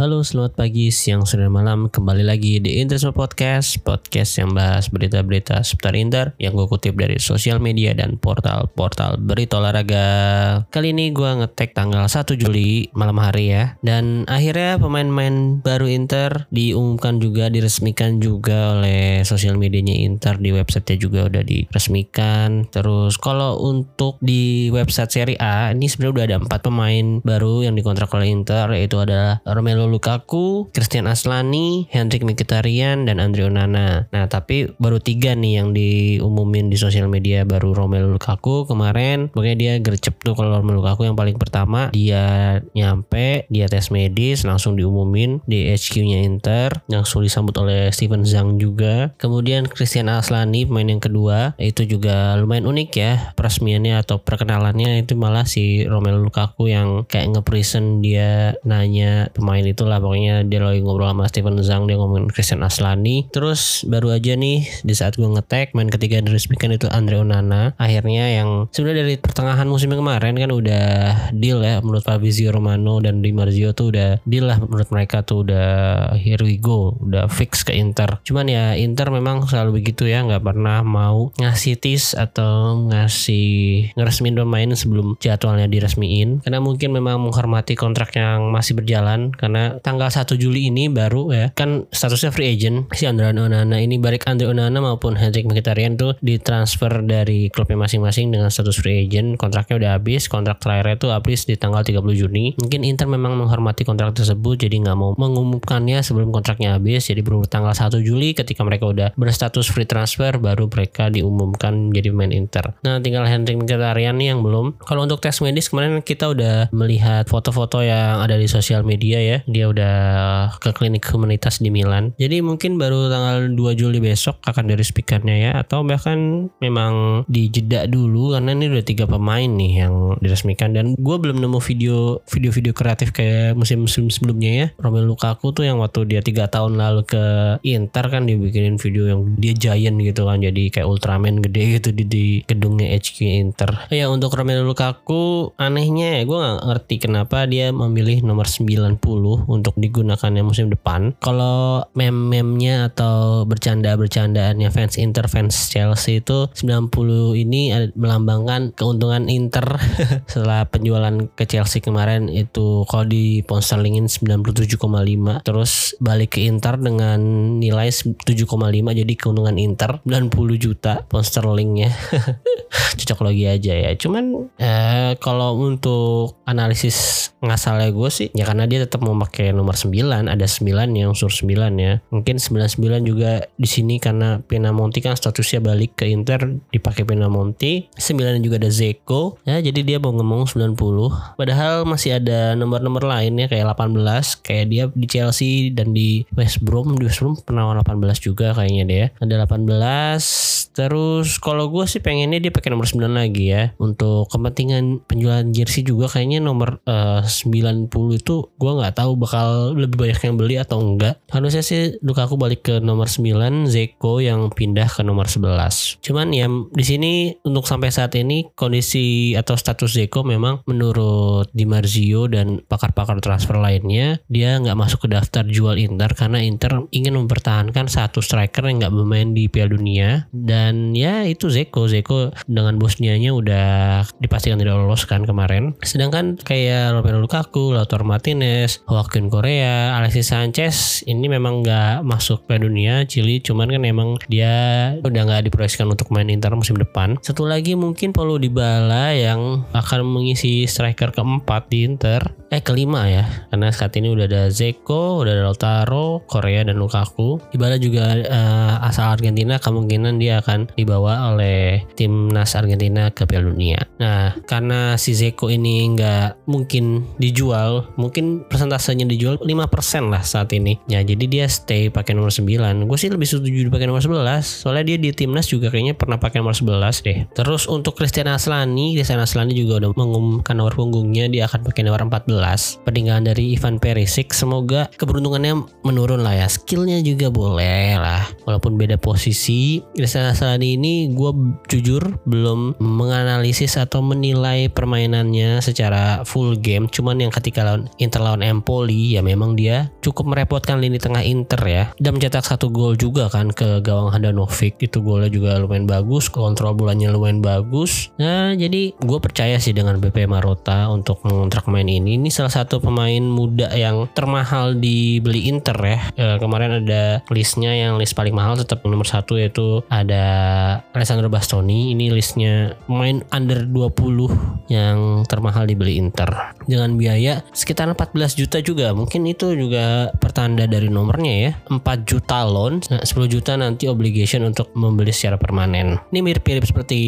Halo, selamat pagi, siang, sore, malam. Kembali lagi di Interisme Podcast, podcast yang bahas berita-berita seputar Inter yang gue kutip dari sosial media dan portal-portal berita olahraga. Kali ini gue ngetek tanggal 1 Juli malam hari ya. Dan akhirnya pemain-pemain baru Inter diumumkan juga, diresmikan juga oleh sosial medianya Inter di websitenya juga udah diresmikan. Terus kalau untuk di website Serie A, ini sebenarnya udah ada empat pemain baru yang dikontrak oleh Inter, yaitu ada Romelu Lukaku, Christian Aslani, Hendrik Mkhitaryan dan Andre Onana. Nah, tapi baru tiga nih yang diumumin di sosial media baru Romelu Lukaku kemarin. Pokoknya dia gercep tuh kalau Romelu Lukaku yang paling pertama dia nyampe, dia tes medis langsung diumumin di HQ-nya Inter, langsung disambut oleh Steven Zhang juga. Kemudian Christian Aslani pemain yang kedua itu juga lumayan unik ya peresmiannya atau perkenalannya itu malah si Romelu Lukaku yang kayak nge-present dia nanya pemain itulah pokoknya dia lagi ngobrol sama Steven Zhang dia ngomongin Christian Aslani terus baru aja nih di saat gue ngetek main ketiga yang diresmikan itu Andre Onana. Akhirnya yang sebenarnya dari pertengahan musim kemarin kan udah deal ya menurut Fabrizio Romano dan Di Marzio tuh udah deal lah menurut mereka tuh udah here we go udah fix ke Inter. Cuman ya Inter memang selalu begitu ya nggak pernah mau ngasih tis atau ngasih ngeresmin pemain sebelum jadwalnya diresmiin. Karena mungkin memang menghormati kontrak yang masih berjalan karena tanggal 1 Juli ini baru ya. Kan statusnya free agent. Si Andre Onana ini baik Andre Onana maupun Hendrik Mkhitaryan tuh ditransfer dari klubnya masing-masing dengan status free agent. Kontraknya udah habis kontrak terakhirnya tuh habis di tanggal 30 Juni. Mungkin Inter memang menghormati kontrak tersebut jadi nggak mau mengumumkannya sebelum kontraknya habis. Jadi baru tanggal 1 Juli ketika mereka udah berstatus free transfer baru mereka diumumkan jadi pemain Inter. Nah tinggal Hendrik Mkhitaryan nih yang belum. Kalau untuk tes medis kemarin kita udah melihat foto-foto yang ada di sosial media ya dia udah ke klinik humanitas di Milan. Jadi mungkin baru tanggal 2 Juli besok akan diresmikannya ya. Atau bahkan memang dijeda dulu karena ini udah tiga pemain nih yang diresmikan. Dan gue belum nemu video video-video kreatif kayak musim-musim sebelumnya ya. Romelu Lukaku tuh yang waktu dia tiga tahun lalu ke Inter kan dia bikinin video yang dia giant gitu kan. Jadi kayak Ultraman gede gitu di, di gedungnya HQ Inter. Ya untuk Romelu Lukaku anehnya ya gue nggak ngerti kenapa dia memilih nomor 90 untuk digunakannya musim depan. Kalau mem-memnya atau bercanda-bercandaannya fans Inter fans Chelsea itu 90 ini melambangkan keuntungan Inter setelah penjualan ke Chelsea kemarin itu kalau di pound sterlingin 97,5 terus balik ke Inter dengan nilai 7,5 jadi keuntungan Inter 90 juta pound sterlingnya cocok lagi aja ya cuman eh, kalau untuk analisis ngasalnya gue sih ya karena dia tetap mau pakai nomor 9 ada 9 yang unsur 9 ya. Mungkin 99 juga di sini karena Pinamonti kan statusnya balik ke Inter dipakai Pinamonti 9 juga ada Zeko ya jadi dia mau ngomong 90 padahal masih ada nomor-nomor lain ya kayak 18 kayak dia di Chelsea dan di West Brom. Di West Brom pernah 18 juga kayaknya dia. Ada 18 terus kalau gue sih pengennya dia pakai nomor 9 lagi ya. Untuk kepentingan penjualan jersey juga kayaknya nomor uh, 90 itu gue nggak tahu bakal lebih banyak yang beli atau enggak? Harusnya sih Lukaku balik ke nomor 9 Zeko yang pindah ke nomor 11 cuman ya di sini untuk sampai saat ini kondisi atau status Zeko memang menurut Di Marzio dan pakar-pakar transfer lainnya dia nggak masuk ke daftar jual Inter karena Inter ingin mempertahankan satu striker yang nggak bermain di Piala Dunia. Dan ya itu Zeko. Zeko dengan Bosnianya udah dipastikan tidak lolos kan kemarin. Sedangkan kayak Romelu Lukaku, Lautaro Martinez, Joaquin Korea, Alexis Sanchez ini memang nggak masuk Piala Dunia Chili cuman kan emang dia udah nggak diproyeksikan untuk main Inter musim depan. Satu lagi mungkin Paulo Dybala yang akan mengisi striker keempat di Inter. Eh kelima ya. Karena saat ini udah ada Zeko udah ada Lautaro Korea dan Lukaku. Dybala juga uh, asal Argentina kemungkinan dia akan dibawa oleh timnas Argentina ke Piala Dunia. Nah karena si Zeko ini nggak mungkin dijual mungkin persentasenya dijual 5% lah saat ini. Ya jadi dia stay pakai nomor 9 gue sih lebih setuju pakai nomor 11 soalnya dia di timnas juga kayaknya pernah pakai nomor 11 deh. Terus untuk Christian Aslani Christian Aslani juga udah mengumumkan nomor punggungnya dia akan pakai nomor 14 peninggalan dari Ivan Perisic semoga keberuntungannya menurun lah ya. Skillnya juga boleh lah walaupun beda posisi. Cristiano Aslani ini gue jujur belum menganalisis atau menilai permainannya secara full game. Cuman yang ketika lawan Inter lawan Empoli ya memang dia cukup merepotkan lini tengah Inter ya. Dan mencetak satu gol juga kan ke gawang Handanovic. Itu golnya juga lumayan bagus kontrol bulannya lumayan bagus. Nah jadi gue percaya sih dengan BP Marota untuk mengontrak pemain ini. Ini salah satu pemain muda yang termahal dibeli Inter ya. E, kemarin ada listnya yang list paling mahal tetap nomor satu yaitu ada Alessandro Bastoni. Ini listnya pemain under 20 yang termahal dibeli Inter. Dengan biaya sekitar 14 juta juga mungkin itu juga pertanda dari nomornya ya. 4 juta loan nah 10 juta nanti obligation untuk membeli secara permanen. Ini mirip-mirip seperti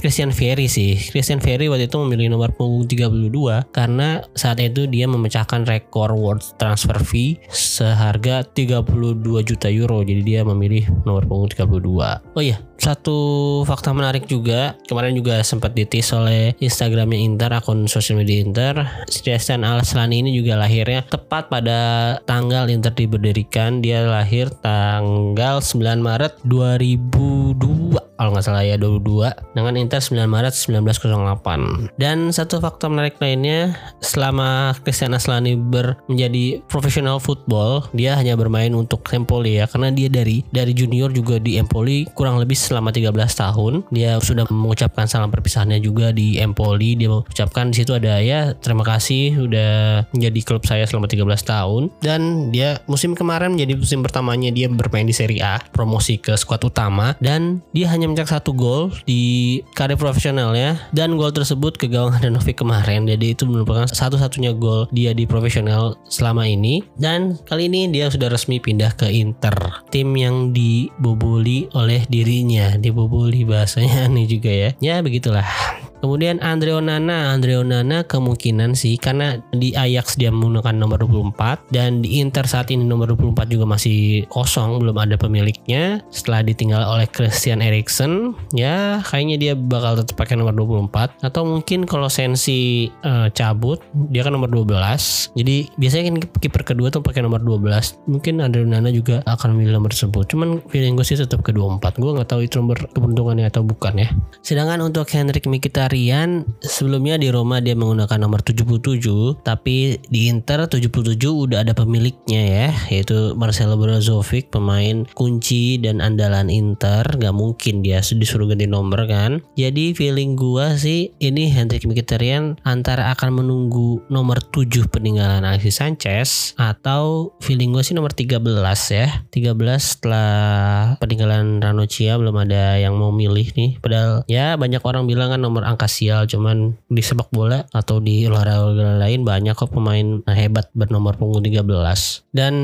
Christian Vieri sih. Christian Vieri waktu itu memilih nomor punggung 32 karena saat itu dia memecahkan rekor world transfer fee seharga 32 juta euro. Jadi dia memilih nomor punggung 32 oh iya satu fakta menarik juga. Kemarin juga sempat ditis oleh Instagramnya Inter akun sosial media Inter. Sebastian Al-Aslani ini juga lahirnya tepat pada tanggal Inter diberdirikan dia lahir tanggal 9 Maret 2002 kalau nggak salah ya 22 dengan Inter 9 Maret 1908 dan satu fakta menarik lainnya selama Christian Aslani ber menjadi profesional football dia hanya bermain untuk Empoli ya karena dia dari dari junior juga di Empoli kurang lebih selama 13 tahun. Dia sudah mengucapkan salam perpisahannya juga di Empoli dia mengucapkan di situ ada ya terima kasih udah menjadi klub saya selama 13 tahun. Dan dia musim kemarin menjadi musim pertamanya dia bermain di Serie A promosi ke skuad utama dan dia hanya mencetak satu gol di karir profesionalnya dan gol tersebut ke gawang Handanovic kemarin. Jadi itu merupakan satu-satunya gol dia di profesional selama ini. Dan kali ini dia sudah resmi pindah ke Inter. Tim yang diboboli oleh dirinya. Diboboli bahasanya nih juga ya. Ya begitulah Kemudian Andre Onana, Andre Onana kemungkinan sih karena di Ajax dia menggunakan nomor 24 dan di Inter saat ini nomor 24 juga masih kosong, belum ada pemiliknya. Setelah ditinggal oleh Christian Eriksen, ya kayaknya dia bakal tetap pakai nomor 24 atau mungkin kalau Sensi uh, cabut, dia kan nomor 12. Jadi biasanya kan kiper kedua tuh pakai nomor 12. Mungkin Andre Onana juga akan memilih nomor tersebut. Cuman feeling gue sih tetap ke 24. Gue nggak tahu itu nomor keberuntungannya atau bukan ya. Sedangkan untuk Henrik Mkhitaryan Rian sebelumnya di Roma dia menggunakan nomor 77 tapi di Inter 77 udah ada pemiliknya ya yaitu Marcelo Brozovic pemain kunci dan andalan Inter. Gak mungkin dia disuruh ganti nomor kan. Jadi feeling gua sih ini Hendrik Mkhitaryan antara akan menunggu nomor 7 peninggalan Alexis Sanchez atau feeling gua sih nomor 13 ya. 13 setelah peninggalan Ranocchia belum ada yang mau milih nih. Padahal ya banyak orang bilang kan nomor angka sial cuman di sepak bola atau di olahraga lain banyak kok pemain hebat bernomor punggung 13 dan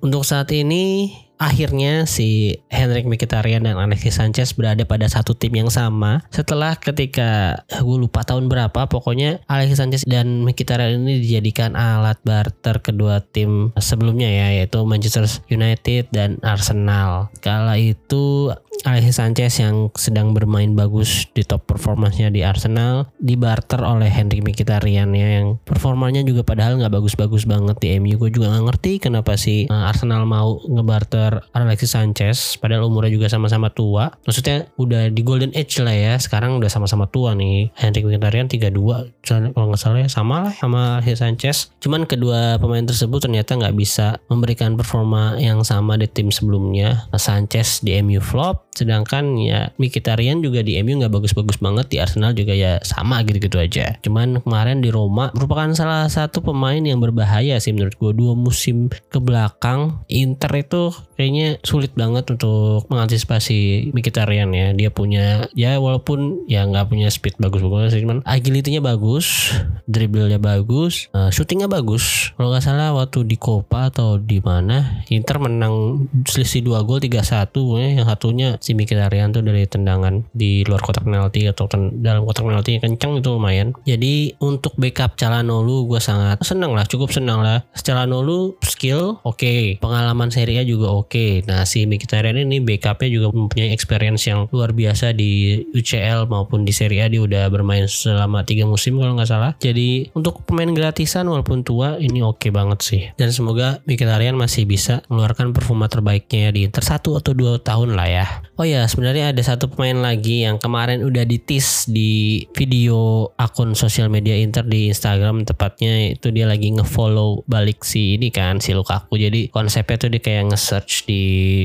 untuk saat ini akhirnya si Henrik Mkhitaryan dan Alexis Sanchez berada pada satu tim yang sama. Setelah ketika gue lupa tahun berapa pokoknya Alexis Sanchez dan Mkhitaryan ini dijadikan alat barter kedua tim sebelumnya ya yaitu Manchester United dan Arsenal. Kala itu Alexis Sanchez yang sedang bermain bagus di top performanya di Arsenal dibarter oleh Henry Mkhitaryan ya yang performanya juga padahal nggak bagus-bagus banget di MU gue juga nggak ngerti kenapa sih eh, Arsenal mau ngebarter Alexis Sanchez padahal umurnya juga sama-sama tua. Maksudnya udah di golden age lah ya sekarang udah sama-sama tua nih. Henry Mkhitaryan 32 kalau nggak salah ya sama lah sama Alexis Sanchez. Cuman kedua pemain tersebut ternyata nggak bisa memberikan performa yang sama di tim sebelumnya. Sanchez di MU flop sedangkan ya Mkhitaryan juga di MU nggak bagus-bagus banget di Arsenal juga ya sama gitu-gitu aja. Cuman kemarin di Roma merupakan salah satu pemain yang berbahaya sih menurut gue dua musim ke belakang Inter itu kayaknya sulit banget untuk mengantisipasi Mkhitaryan ya dia punya ya walaupun ya nggak punya speed bagus sih cuman agility-nya bagus dribblenya bagus uh, shootingnya bagus kalau nggak salah waktu di Copa atau di mana Inter menang selisih dua gol 3-1 ya yang satunya si Mkhitaryan tuh dari tendangan di luar kotak penalti atau dalam kotak penalti kencang itu lumayan. Jadi untuk backup Calhanoglu gue sangat senang lah, cukup senang lah. Calhanoglu skill oke, okay. pengalaman Serie A juga oke. Nah si Mkhitaryan ini backupnya juga mempunyai experience yang luar biasa di UCL maupun di Serie A dia udah bermain selama tiga musim kalau nggak salah. Jadi untuk pemain gratisan walaupun tua ini oke okay banget sih. Dan semoga Mkhitaryan masih bisa mengeluarkan performa terbaiknya di Inter satu atau dua tahun lah ya. Oh ya sebenarnya ada satu pemain lagi yang kemarin udah ditis di video akun sosial media Inter di Instagram tepatnya itu dia lagi ngefollow balik si ini kan si Lukaku. Jadi konsepnya tuh dia kayak nge-search di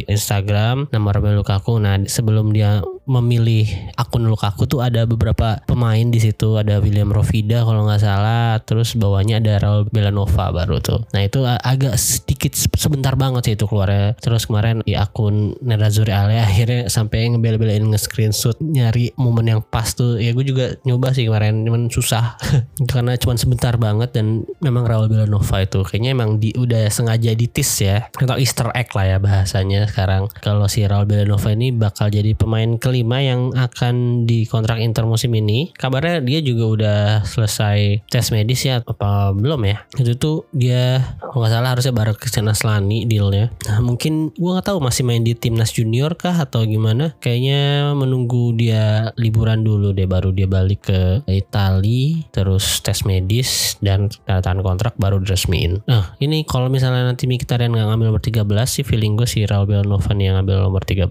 Instagram Romelu Lukaku. Nah sebelum dia memilih akun Lukaku tuh ada beberapa pemain di situ ada William Rovida kalau nggak salah terus bawahnya ada Raul Belanova baru tuh. Nah itu agak sedikit sebentar banget sih itu keluarnya. Terus kemarin di akun Nerazzurri Ale akhirnya sampai ngebel-belain nge-screenshot nyari momen yang pas tuh. Ya gue juga nyoba sih kemarin cuman susah karena cuma sebentar banget dan memang Raul Belanova itu kayaknya emang di, udah sengaja ditis ya atau Easter egg lah ya bahasanya sekarang. Kalau si Raul Belanova ini bakal jadi pemain kelima yang akan dikontrak Inter musim ini. Kabarnya dia juga udah selesai tes medis ya apa belum ya? Itu tuh dia kalau nggak salah harusnya baru ke Aslani dealnya. Nah mungkin gua nggak tahu masih main di timnas junior kah atau gimana. Kayaknya menunggu dia liburan dulu deh baru dia balik ke Itali terus tes medis dan tanda kontrak baru diresmiin. Nah ini kalau misalnya nanti Mkhitaryan nggak ngambil nomor 13 sih feeling gue si Raul Belnovan yang ngambil nomor 13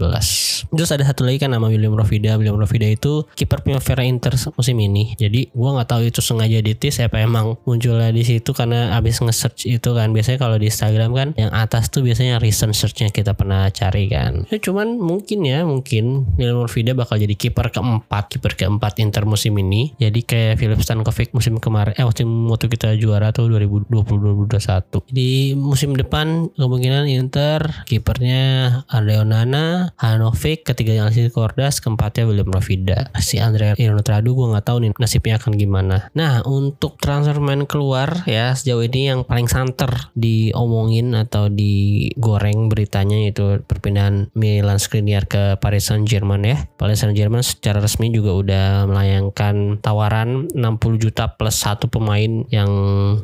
terus ada satu lagi kan nama William Rovida. William Rovida itu kiper Primavera Inter musim ini. Jadi gue nggak tahu itu sengaja ditis apa emang munculnya di situ karena abis nge-search itu kan. Biasanya kalau di Instagram kan yang atas tuh biasanya recent searchnya kita pernah cari kan. Ya, cuman mungkin ya mungkin William Rovida bakal jadi kiper keempat kiper keempat Inter musim ini. Jadi kayak Philip Stankovic musim kemarin eh waktu, waktu kita juara tuh 2020-2021 di musim depan kemungkinan Inter kipernya Andrea Nana Hanovic ketiganya Alexis Cordas keempatnya William Rovida. Si Andrea Inotradu gue nggak tahu nih nasibnya akan gimana. Nah untuk transfer main keluar ya sejauh ini yang paling santer diomongin atau digoreng beritanya itu perpindahan Milan Skriniar ke Paris Saint Germain ya. Paris Saint Germain secara resmi juga udah melayangkan tawaran 60 juta plus satu pemain yang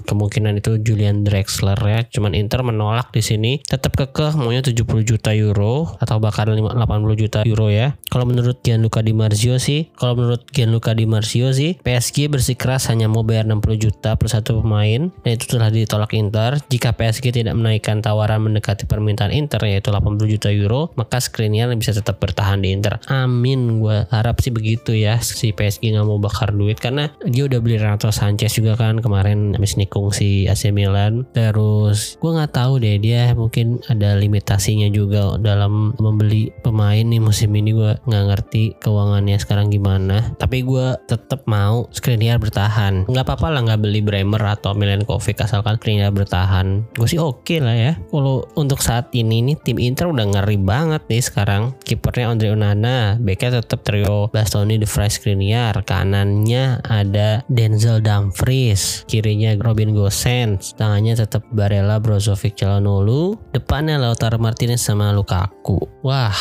kemungkinan itu Julian Drexler ya. Cuman Inter menolak di sini. Tetap kekeh maunya 70 juta euro atau bahkan 80 juta euro ya. Kalau menurut Gianluca Di Marzio sih kalau menurut Gianluca Di Marzio sih PSG bersikeras hanya mau bayar 60 juta plus satu pemain dan itu telah ditolak Inter. Jika PSG tidak menaikkan tawaran mendekati permintaan Inter yaitu 80 juta euro maka Skriniar bisa tetap bertahan di Inter. Amin gue harap sih begitu ya si PSG nggak mau bakar duit karena dia udah beli Renato Sanchez juga kan kemarin habis nikung si AC Milan. Terus gue nggak tahu deh dia mungkin ada limitasinya juga dalam membeli pemain nih musim ini gue nggak ngerti keuangannya sekarang gimana. Tapi gue tetap mau Skriniar bertahan. Nggak apa-apa lah nggak beli Bremer atau Milenkovic asalkan Skriniar bertahan. Gue sih oke okay lah ya. Kalau untuk saat ini nih tim Inter udah ngeri banget nih sekarang. Kipernya Andre Onana backnya tetap trio Bastoni De Vrij Skriniar. Kanannya ada Denzel Dumfries kirinya Robin Gosens. Tangannya tetap Barella Brozovic Calhanoglu. Depannya Lautaro Martinez sama Lukaku. Wah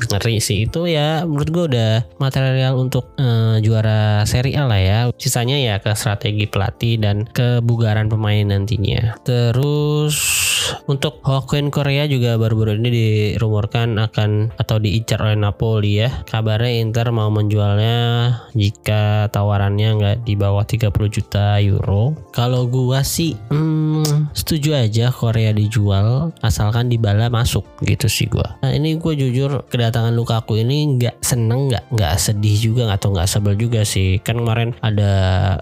ngeri sih. Itu ya menurut gue udah material untuk uh, juara Serie A lah ya. Sisanya ya ke strategi pelatih dan kebugaran pemain nantinya. Terus untuk Hokkien Korea juga baru-baru ini dirumorkan akan atau diincar oleh Napoli ya. Kabarnya Inter mau menjualnya jika tawarannya nggak di bawah 30 juta euro. Kalau gua sih hmm, setuju aja Korea dijual asalkan Dybala masuk gitu sih gua. Nah ini gue jujur kedatangan Lukaku ini nggak seneng nggak nggak sedih juga atau nggak sebel juga sih. Kan kemarin ada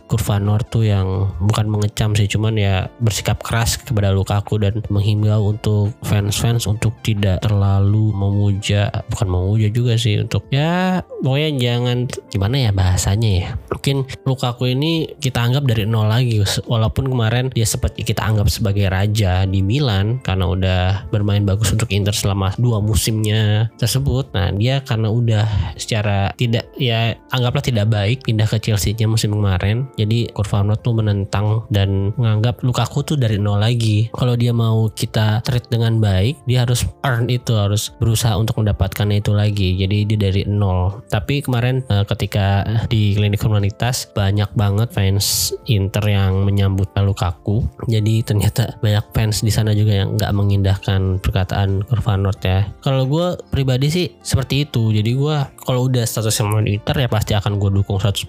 Kurvanor tuh yang bukan mengecam sih cuman ya bersikap keras kepada Lukaku dan menghimbau untuk fans-fans untuk tidak terlalu memuja bukan memuja juga sih untuk ya pokoknya jangan gimana ya bahasanya ya mungkin Lukaku ini kita anggap dari nol lagi walaupun kemarin dia sempat kita anggap sebagai raja di Milan karena udah bermain bagus untuk Inter selama dua musimnya tersebut nah dia karena udah secara tidak ya anggaplah tidak baik pindah ke Chelsea-nya musim kemarin. Jadi Kurvanov tuh menentang dan menganggap Lukaku tuh dari nol lagi. Kalau dia kita treat dengan baik, dia harus earn itu, harus berusaha untuk mendapatkan itu lagi. Jadi dia dari nol. Tapi kemarin uh, ketika di klinik humanitas banyak banget fans Inter yang menyambut Lukaku. Jadi ternyata banyak fans di sana juga yang nggak mengindahkan perkataan Kurvanov ya. Kalau gue pribadi sih seperti itu. Jadi gue kalau udah statusnya main Inter ya pasti akan gue dukung 100%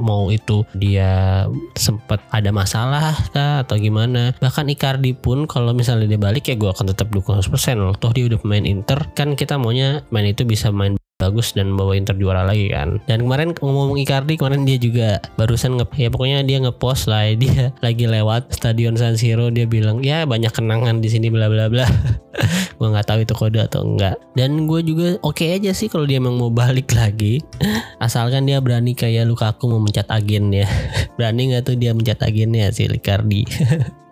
mau itu dia sempat ada masalah kah atau gimana. Bahkan Icardi pun kalau misalnya dia balik ya gue akan tetap dukung 100% loh. Toh dia udah pemain Inter kan kita maunya main itu bisa main bagus dan bawa Inter juara lagi kan. Dan kemarin ngomong Icardi kemarin dia juga barusan nge ya pokoknya dia ngepost lah dia lagi lewat stadion San Siro dia bilang ya banyak kenangan di sini bla bla bla. gue nggak tahu itu kode atau enggak. Dan gue juga oke okay aja sih kalau dia emang mau balik lagi. Asalkan dia berani kayak Lukaku mau mencat agen ya. berani nggak tuh dia mencat agennya si Icardi.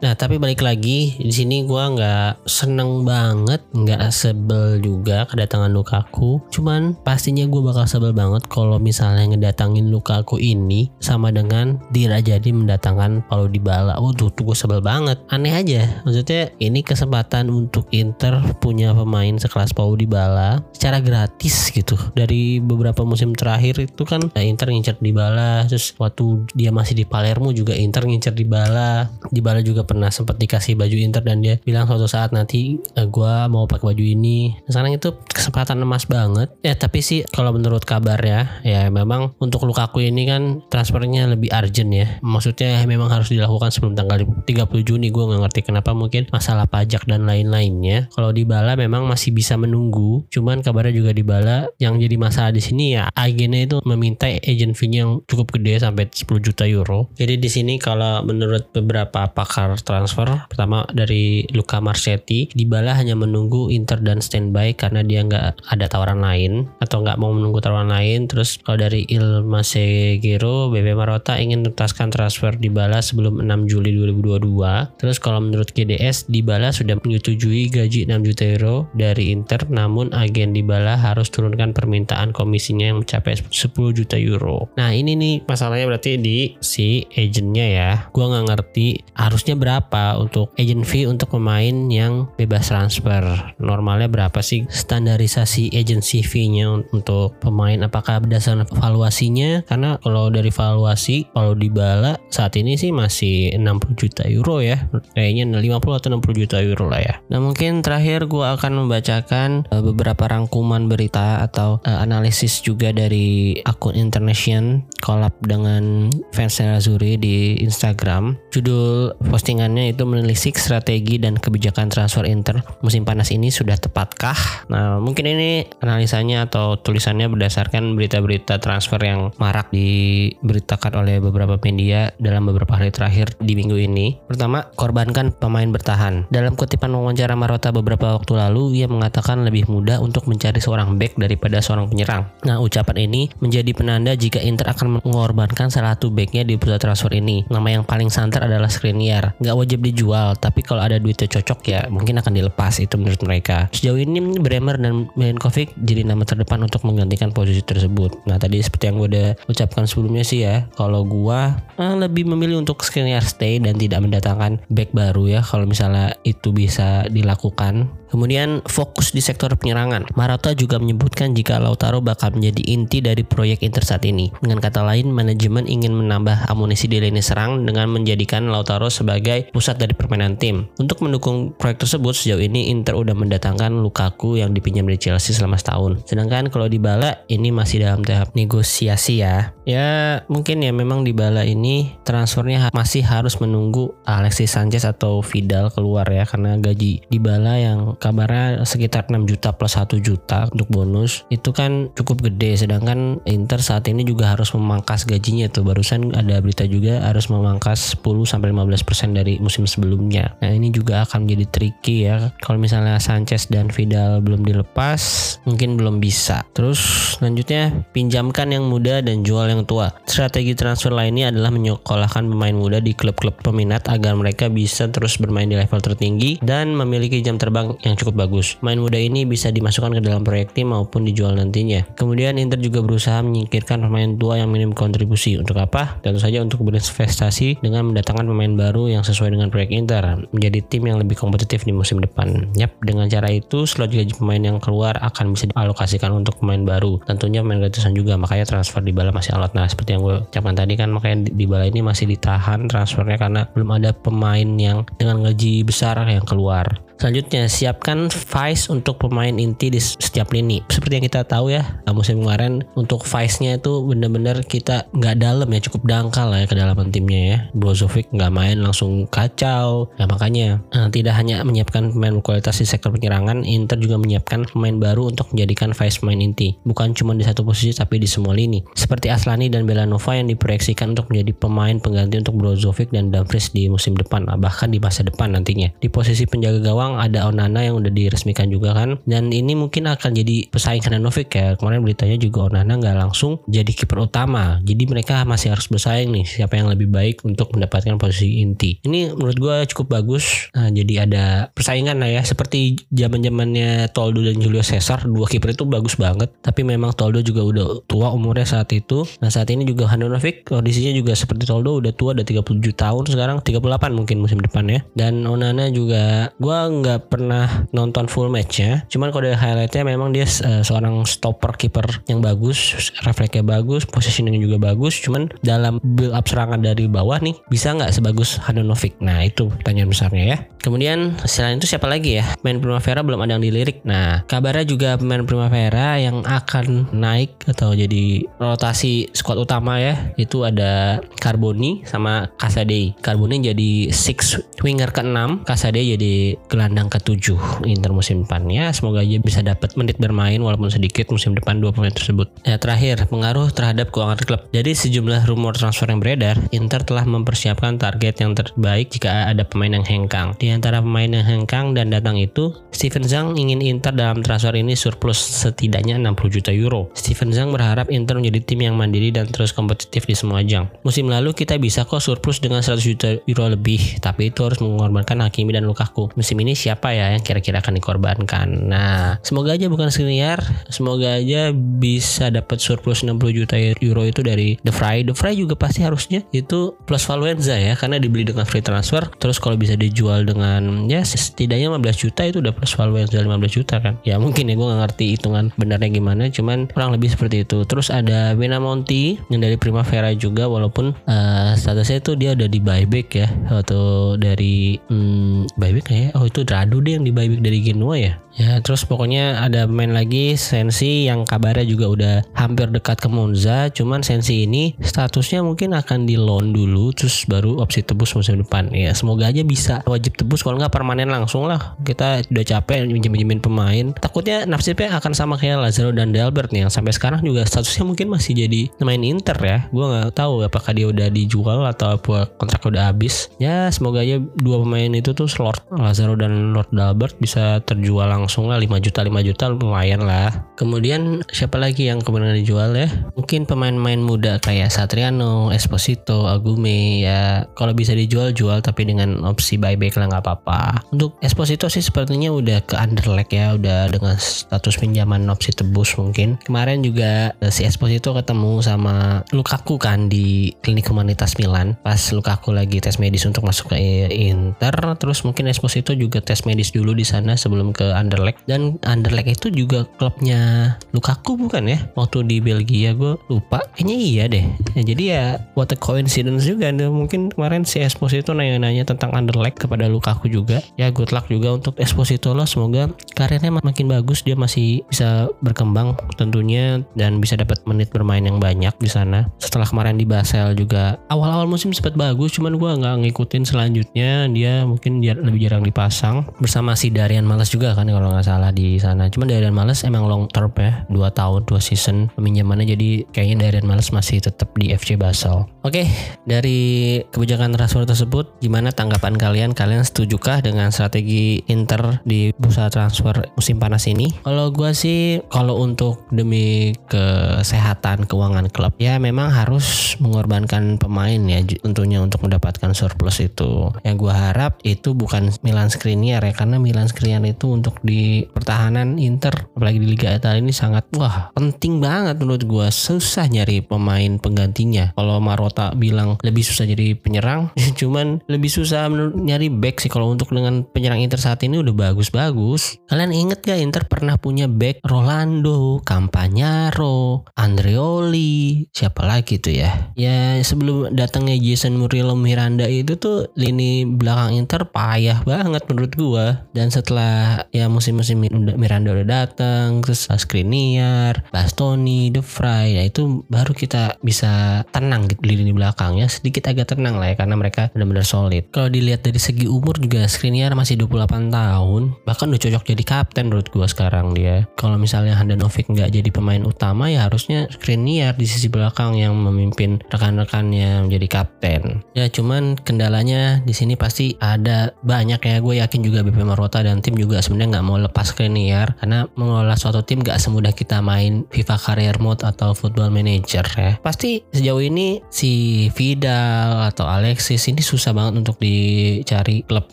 Nah tapi balik lagi di sini gue nggak seneng banget, nggak sebel juga kedatangan Lukaku. Cuman pastinya gue bakal sebel banget kalau misalnya ngedatangin Lukaku ini sama dengan dirajadi mendatangkan Paulo Dybala. Waduh tuh gue sebel banget. Aneh aja. Maksudnya ini kesempatan untuk Inter punya pemain sekelas Paulo Dybala secara gratis gitu. Dari beberapa musim terakhir itu kan ya Inter ngincer Dybala. Terus waktu dia masih di Palermo juga Inter ngincer Dybala. Dybala juga pernah sempat dikasih baju Inter dan dia bilang suatu saat nanti uh, gue mau pakai baju ini. Sekarang itu kesempatan emas banget. Ya tapi sih kalau menurut kabar ya ya memang untuk Lukaku ini kan transfernya lebih urgent ya. Maksudnya memang harus dilakukan sebelum tanggal 30 Juni. Gue nggak ngerti kenapa mungkin masalah pajak dan lain-lainnya. Kalau di Bala memang masih bisa menunggu. Cuman kabarnya juga di Bala yang jadi masalah di sini ya agennya itu meminta agent fee yang cukup gede sampai 10 juta euro. Jadi di sini kalau menurut beberapa pakar transfer. Pertama dari Luka Marchetti. Dybala hanya menunggu Inter dan standby karena dia nggak ada tawaran lain atau nggak mau menunggu tawaran lain. Terus kalau dari Il Masegiro BB Marotta ingin tuntaskan transfer Dybala sebelum 6 Juli 2022 terus kalau menurut GDS Dybala sudah menyetujui gaji 6 juta euro dari Inter namun agen Dybala harus turunkan permintaan komisinya yang mencapai 10 juta euro. Nah ini nih masalahnya berarti di si agentnya ya. Gua nggak ngerti harusnya berapa untuk agent fee untuk pemain yang bebas transfer? Normalnya berapa sih standarisasi agency fee-nya untuk pemain? Apakah berdasarkan valuasinya? Karena kalau dari valuasi kalau dibala saat ini sih masih 60 juta euro ya. Kayaknya 50 atau 60 juta euro lah ya. Nah mungkin terakhir gue akan membacakan uh, beberapa rangkuman berita atau uh, analisis juga dari akun international collab dengan fans Nerazzurri di Instagram. Judul postingan postingannya itu menelisik strategi dan kebijakan transfer Inter musim panas ini sudah tepatkah? Nah, mungkin ini analisanya atau tulisannya berdasarkan berita-berita transfer yang marak diberitakan oleh beberapa media dalam beberapa hari terakhir di minggu ini. Pertama, korbankan pemain bertahan. Dalam kutipan wawancara Marota beberapa waktu lalu, ia mengatakan lebih mudah untuk mencari seorang back daripada seorang penyerang. Nah, ucapan ini menjadi penanda jika Inter akan mengorbankan salah satu backnya di bursa transfer ini. Nama yang paling santer adalah Skriniar. Gak nggak wajib dijual tapi kalau ada duitnya cocok ya mungkin akan dilepas itu menurut mereka. Sejauh ini Bremer dan Milinkovic jadi nama terdepan untuk menggantikan posisi tersebut. Nah tadi seperti yang gue udah ucapkan sebelumnya sih ya kalau gue eh, lebih memilih untuk Skriniar stay dan tidak mendatangkan back baru ya kalau misalnya itu bisa dilakukan Kemudian fokus di sektor penyerangan. Marata juga menyebutkan jika Lautaro bakal menjadi inti dari proyek Inter saat ini. Dengan kata lain, manajemen ingin menambah amunisi di lini serang dengan menjadikan Lautaro sebagai pusat dari permainan tim. Untuk mendukung proyek tersebut, sejauh ini Inter udah mendatangkan Lukaku yang dipinjam dari Chelsea selama setahun. Sedangkan kalau di Bala ini masih dalam tahap negosiasi ya. Ya mungkin ya memang di Bala ini transfernya masih harus menunggu Alexis Sanchez atau Vidal keluar ya karena gaji di Bala yang kabarnya sekitar 6 juta plus 1 juta untuk bonus. Itu kan cukup gede sedangkan Inter saat ini juga harus memangkas gajinya tuh. Barusan ada berita juga harus memangkas 10 sampai 15% dari musim sebelumnya. Nah ini juga akan menjadi tricky ya. Kalau misalnya Sanchez dan Vidal belum dilepas mungkin belum bisa. Terus selanjutnya pinjamkan yang muda dan jual yang tua. Strategi transfer lainnya adalah menyekolahkan pemain muda di klub-klub peminat agar mereka bisa terus bermain di level tertinggi dan memiliki jam terbang yang yang cukup bagus. Main muda ini bisa dimasukkan ke dalam proyek tim maupun dijual nantinya. Kemudian Inter juga berusaha menyingkirkan pemain tua yang minim kontribusi. Untuk apa? Tentu saja untuk berinvestasi dengan mendatangkan pemain baru yang sesuai dengan proyek Inter, menjadi tim yang lebih kompetitif di musim depan. Yap, dengan cara itu slot gaji pemain yang keluar akan bisa dialokasikan untuk pemain baru. Tentunya pemain gratisan juga, makanya transfer di Bala masih alot. Nah, seperti yang gue ucapkan tadi kan makanya di Bala ini masih ditahan transfernya karena belum ada pemain yang dengan gaji besar yang keluar. Selanjutnya, siapkan Vice untuk pemain inti di setiap lini. Seperti yang kita tahu ya, musim kemarin untuk Vice-nya itu benar-benar kita nggak dalam ya, cukup dangkal lah ya kedalaman timnya ya. Brozovic nggak main langsung kacau. Ya makanya eh, tidak hanya menyiapkan pemain berkualitas di sektor penyerangan, Inter juga menyiapkan pemain baru untuk menjadikan Vice pemain inti. Bukan cuma di satu posisi tapi di semua lini. Seperti Aslani dan Belanova yang diproyeksikan untuk menjadi pemain pengganti untuk Brozovic dan Dumfries di musim depan, bahkan di masa depan nantinya. Di posisi penjaga gawang Jepang ada Onana yang udah diresmikan juga kan. Dan ini mungkin akan jadi pesaing Handanovic ya. Kemarin beritanya juga Onana nggak langsung jadi kiper utama. Jadi mereka masih harus bersaing nih siapa yang lebih baik untuk mendapatkan posisi inti. Ini menurut gue cukup bagus. Nah, jadi ada persaingan lah ya. Seperti zaman zamannya Toldo dan Julio Cesar dua kiper itu bagus banget. Tapi memang Toldo juga udah tua umurnya saat itu. Nah saat ini juga Handanovic kondisinya juga seperti Toldo udah tua udah 37 tahun sekarang. 38 mungkin musim depan ya. Dan Onana juga gue nggak pernah nonton full matchnya. Cuman kalau dari highlightnya memang dia uh, seorang stopper kiper yang bagus refleksnya bagus positioning juga bagus. Cuman dalam build up serangan dari bawah nih bisa nggak sebagus Handanovic? Nah itu pertanyaan besarnya ya. Kemudian selain itu siapa lagi ya? Main Primavera belum ada yang dilirik. Nah kabarnya juga pemain Primavera yang akan naik atau jadi rotasi squad utama ya itu ada Carboni sama Casadei. Carboni jadi six winger ke-6 Casadei jadi ke-7 Inter musim depan ya semoga aja bisa dapat menit bermain walaupun sedikit musim depan dua pemain tersebut. Ya terakhir pengaruh terhadap keuangan klub. Jadi sejumlah rumor transfer yang beredar Inter telah mempersiapkan target yang terbaik jika ada pemain yang hengkang. Di antara pemain yang hengkang dan datang itu Steven Zhang ingin Inter dalam transfer ini surplus setidaknya 60 juta euro. Steven Zhang berharap Inter menjadi tim yang mandiri dan terus kompetitif di semua ajang. Musim lalu kita bisa kok surplus dengan 100 juta euro lebih tapi itu harus mengorbankan Hakimi dan Lukaku. Musim ini siapa ya yang kira-kira akan dikorbankan. Nah, semoga aja bukan Skriniar, semoga aja bisa dapat surplus 60 juta euro itu dari The Fry. The Fry juga pasti harusnya itu plus Valuenza ya karena dibeli dengan free transfer. Terus kalau bisa dijual dengan ya setidaknya 15 juta itu udah plus Valuenza 15 juta kan. Ya mungkin ya gue gak ngerti hitungan benarnya gimana, cuman kurang lebih seperti itu. Terus ada Benamonti yang dari Primavera juga walaupun uh, statusnya itu dia udah di buyback ya atau dari hmm, buyback ya. Oh itu Aduh deh yang di dari Genoa ya Ya terus pokoknya ada pemain lagi Sensi yang kabarnya juga udah hampir dekat ke Monza. Cuman Sensi ini statusnya mungkin akan di loan dulu Terus baru opsi tebus musim depan. Ya semoga aja bisa wajib tebus. Kalau nggak permanen langsung lah. Kita udah capek minjem-minjemin pemain. Takutnya nasibnya akan sama kayak Lazaro dan Delbert nih Yang sampai sekarang juga statusnya mungkin masih jadi pemain Inter ya. Gue nggak tahu apakah dia udah dijual atau apa kontrak udah habis. Ya semoga aja dua pemain itu tuh Lord Lazaro dan Lord Delbert bisa terjual langsung langsung lah 5 juta 5 juta lumayan lah. Kemudian siapa lagi yang kemudian dijual ya? Mungkin pemain-pemain muda kayak Satriano Esposito Agume ya. Kalau bisa dijual jual tapi dengan opsi buyback lah nggak apa-apa. Untuk Esposito sih sepertinya udah ke underleg ya udah dengan status pinjaman opsi tebus mungkin. Kemarin juga eh, si Esposito ketemu sama Lukaku kan di klinik humanitas Milan. Pas Lukaku lagi tes medis untuk masuk ke Inter terus mungkin Esposito juga tes medis dulu di sana sebelum ke under Anderlecht. Dan Anderlecht itu juga klubnya Lukaku bukan ya? Waktu di Belgia gue lupa. Kayaknya iya deh. Ya, jadi ya what a coincidence juga. Mungkin kemarin si Esposito nanya-nanya tentang Anderlecht kepada Lukaku juga. Ya good luck juga untuk Esposito loh semoga karirnya makin bagus dia masih bisa berkembang tentunya dan bisa dapat menit bermain yang banyak di sana. Setelah kemarin di Basel juga awal-awal musim sempat bagus cuman gue nggak ngikutin selanjutnya. Dia mungkin dia lebih jarang dipasang. Bersama si Darian Malas juga kan kalau nggak salah di sana. Cuma Darian Males emang long term ya, 2 tahun, 2 season peminjamannya jadi kayaknya Darian Males masih tetap di FC Basel. Oke, dari kebijakan transfer tersebut gimana tanggapan kalian? Kalian setujukah dengan strategi Inter di bursa transfer musim panas ini? Kalau gua sih kalau untuk demi kesehatan keuangan klub ya memang harus mengorbankan pemain ya tentunya untuk mendapatkan surplus itu. Yang gua harap itu bukan Milan Skriniar ya karena Milan Skriniar itu untuk di pertahanan Inter apalagi di Liga Italia ini sangat wah penting banget menurut gua susah nyari pemain penggantinya. Kalau Marota bilang lebih susah jadi penyerang, cuman lebih susah nyari back sih kalau untuk dengan penyerang Inter saat ini udah bagus-bagus. Kalian inget gak Inter pernah punya back Rolando, Campagnaro, Andreoli, siapa lagi tuh ya? Ya sebelum datangnya Jason Murillo Miranda itu tuh lini belakang Inter payah banget menurut gua. Dan setelah ya musim-musim Miranda udah datang, terus Skriniar, Bastoni, De Vrij, ya itu baru kita bisa tenang gitu di lini belakang ya sedikit agak tenang lah ya karena mereka benar-benar solid. Kalau dilihat dari segi umur juga Skriniar masih 28 tahun, bahkan udah cocok jadi kapten menurut gua sekarang dia. Kalau misalnya Handanovic nggak jadi pemain utama ya harusnya Skriniar di sisi belakang yang memimpin rekan-rekannya menjadi kapten. Ya cuman kendalanya di sini pasti ada banyak ya gue yakin juga BP Marota dan tim juga sebenarnya nggak mau lepas Skriniar karena mengelola suatu tim nggak semudah kita main FIFA Career Mode atau Football Manager ya. Pasti sejauh ini si Vidal atau Alexis ini susah banget untuk dicari klub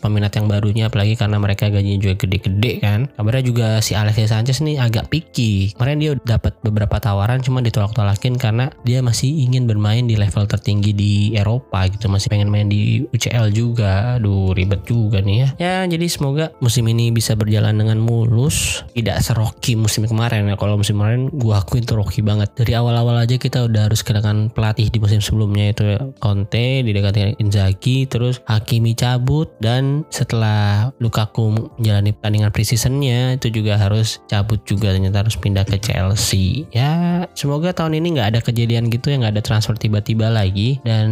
peminat yang barunya apalagi karena mereka gajinya juga gede-gede kan. Kabarnya juga si Alexis Sanchez nih agak picky. Kemarin dia dapat beberapa tawaran cuma ditolak-tolakin karena dia masih ingin bermain di level tertinggi di Eropa gitu, masih pengen main di UCL juga. Aduh, ribet juga nih ya. Ya, jadi semoga musim ini bisa berjalan dengan mulus, tidak seroki musim kemarin ya. Kalau musim kemarin gua akuin tuh rocky banget. Dari awal-awal aja kita udah harus kedatangan pelatih di musim sebelumnya itu. Conte didekati Inzaghi, terus Hakimi cabut dan setelah Lukaku menjalani pertandingan preseasonnya itu juga harus cabut juga ternyata harus pindah ke Chelsea. Ya, semoga tahun ini nggak ada kejadian gitu yang nggak ada transfer tiba-tiba lagi dan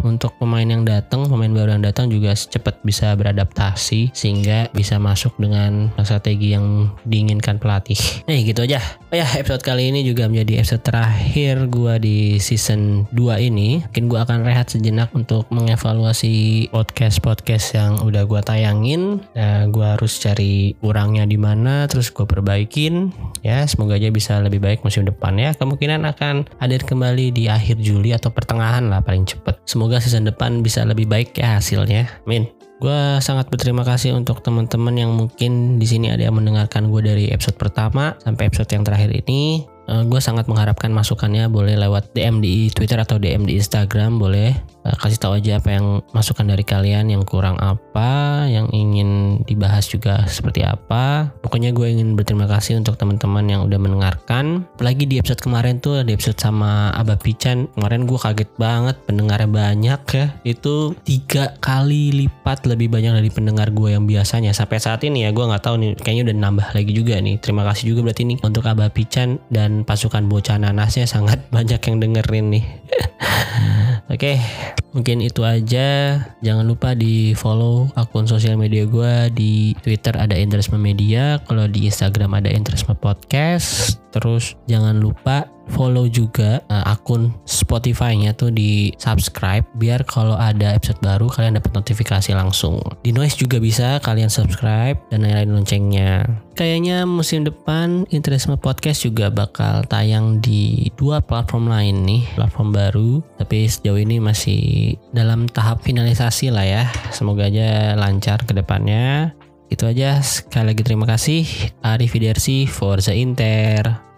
untuk pemain yang datang, pemain baru yang datang juga cepat bisa beradaptasi sehingga bisa masuk dengan strategi yang diinginkan pelatih. Nah, gitu aja. Oh ya, episode kali ini juga menjadi episode terakhir gua di season 2 ini. Mungkin gua akan rehat sejenak untuk mengevaluasi podcast-podcast yang udah gua tayangin. Nah, gua harus cari kurangnya di mana terus gua perbaikin. Ya, semoga aja bisa lebih baik musim depan ya. Kemungkinan akan hadir kembali di akhir Juli atau pertengahan lah paling cepet. Semoga season depan bisa lebih baik ya hasilnya. Amin. Gue sangat berterima kasih untuk teman-teman yang mungkin di sini ada yang mendengarkan gue dari episode pertama sampai episode yang terakhir ini. Uh, gue sangat mengharapkan masukannya. Boleh lewat DM di Twitter atau DM di Instagram boleh. Uh, kasih tahu aja apa yang masukan dari kalian yang kurang apa yang ingin dibahas juga seperti apa. Pokoknya gue ingin berterima kasih untuk teman-teman yang udah mendengarkan. Apalagi di episode kemarin tuh di episode sama Abah Pican. Kemarin gue kaget banget pendengarnya banyak ya. Itu tiga kali lipat lebih banyak dari pendengar gue yang biasanya. Sampai saat ini ya gue nggak tahu nih kayaknya udah nambah lagi juga nih. Terima kasih juga berarti nih untuk Abah Pican dan pasukan bocah nanasnya sangat banyak yang dengerin nih. Oke, okay, mungkin itu aja. Jangan lupa di follow akun sosial media gue di Twitter ada Interisme Media, kalau di Instagram ada Interisme Podcast. Terus jangan lupa follow juga uh, akun Spotify-nya tuh di subscribe biar kalau ada episode baru kalian dapat notifikasi langsung. Di Noise juga bisa kalian subscribe dan nyalain loncengnya. Kayaknya musim depan Interisme Podcast juga bakal tayang di dua platform lain nih, platform baru. Tapi sejauh ini masih dalam tahap finalisasi lah ya. Semoga aja lancar ke depannya. Itu aja. Sekali lagi terima kasih. Arif Forza Inter.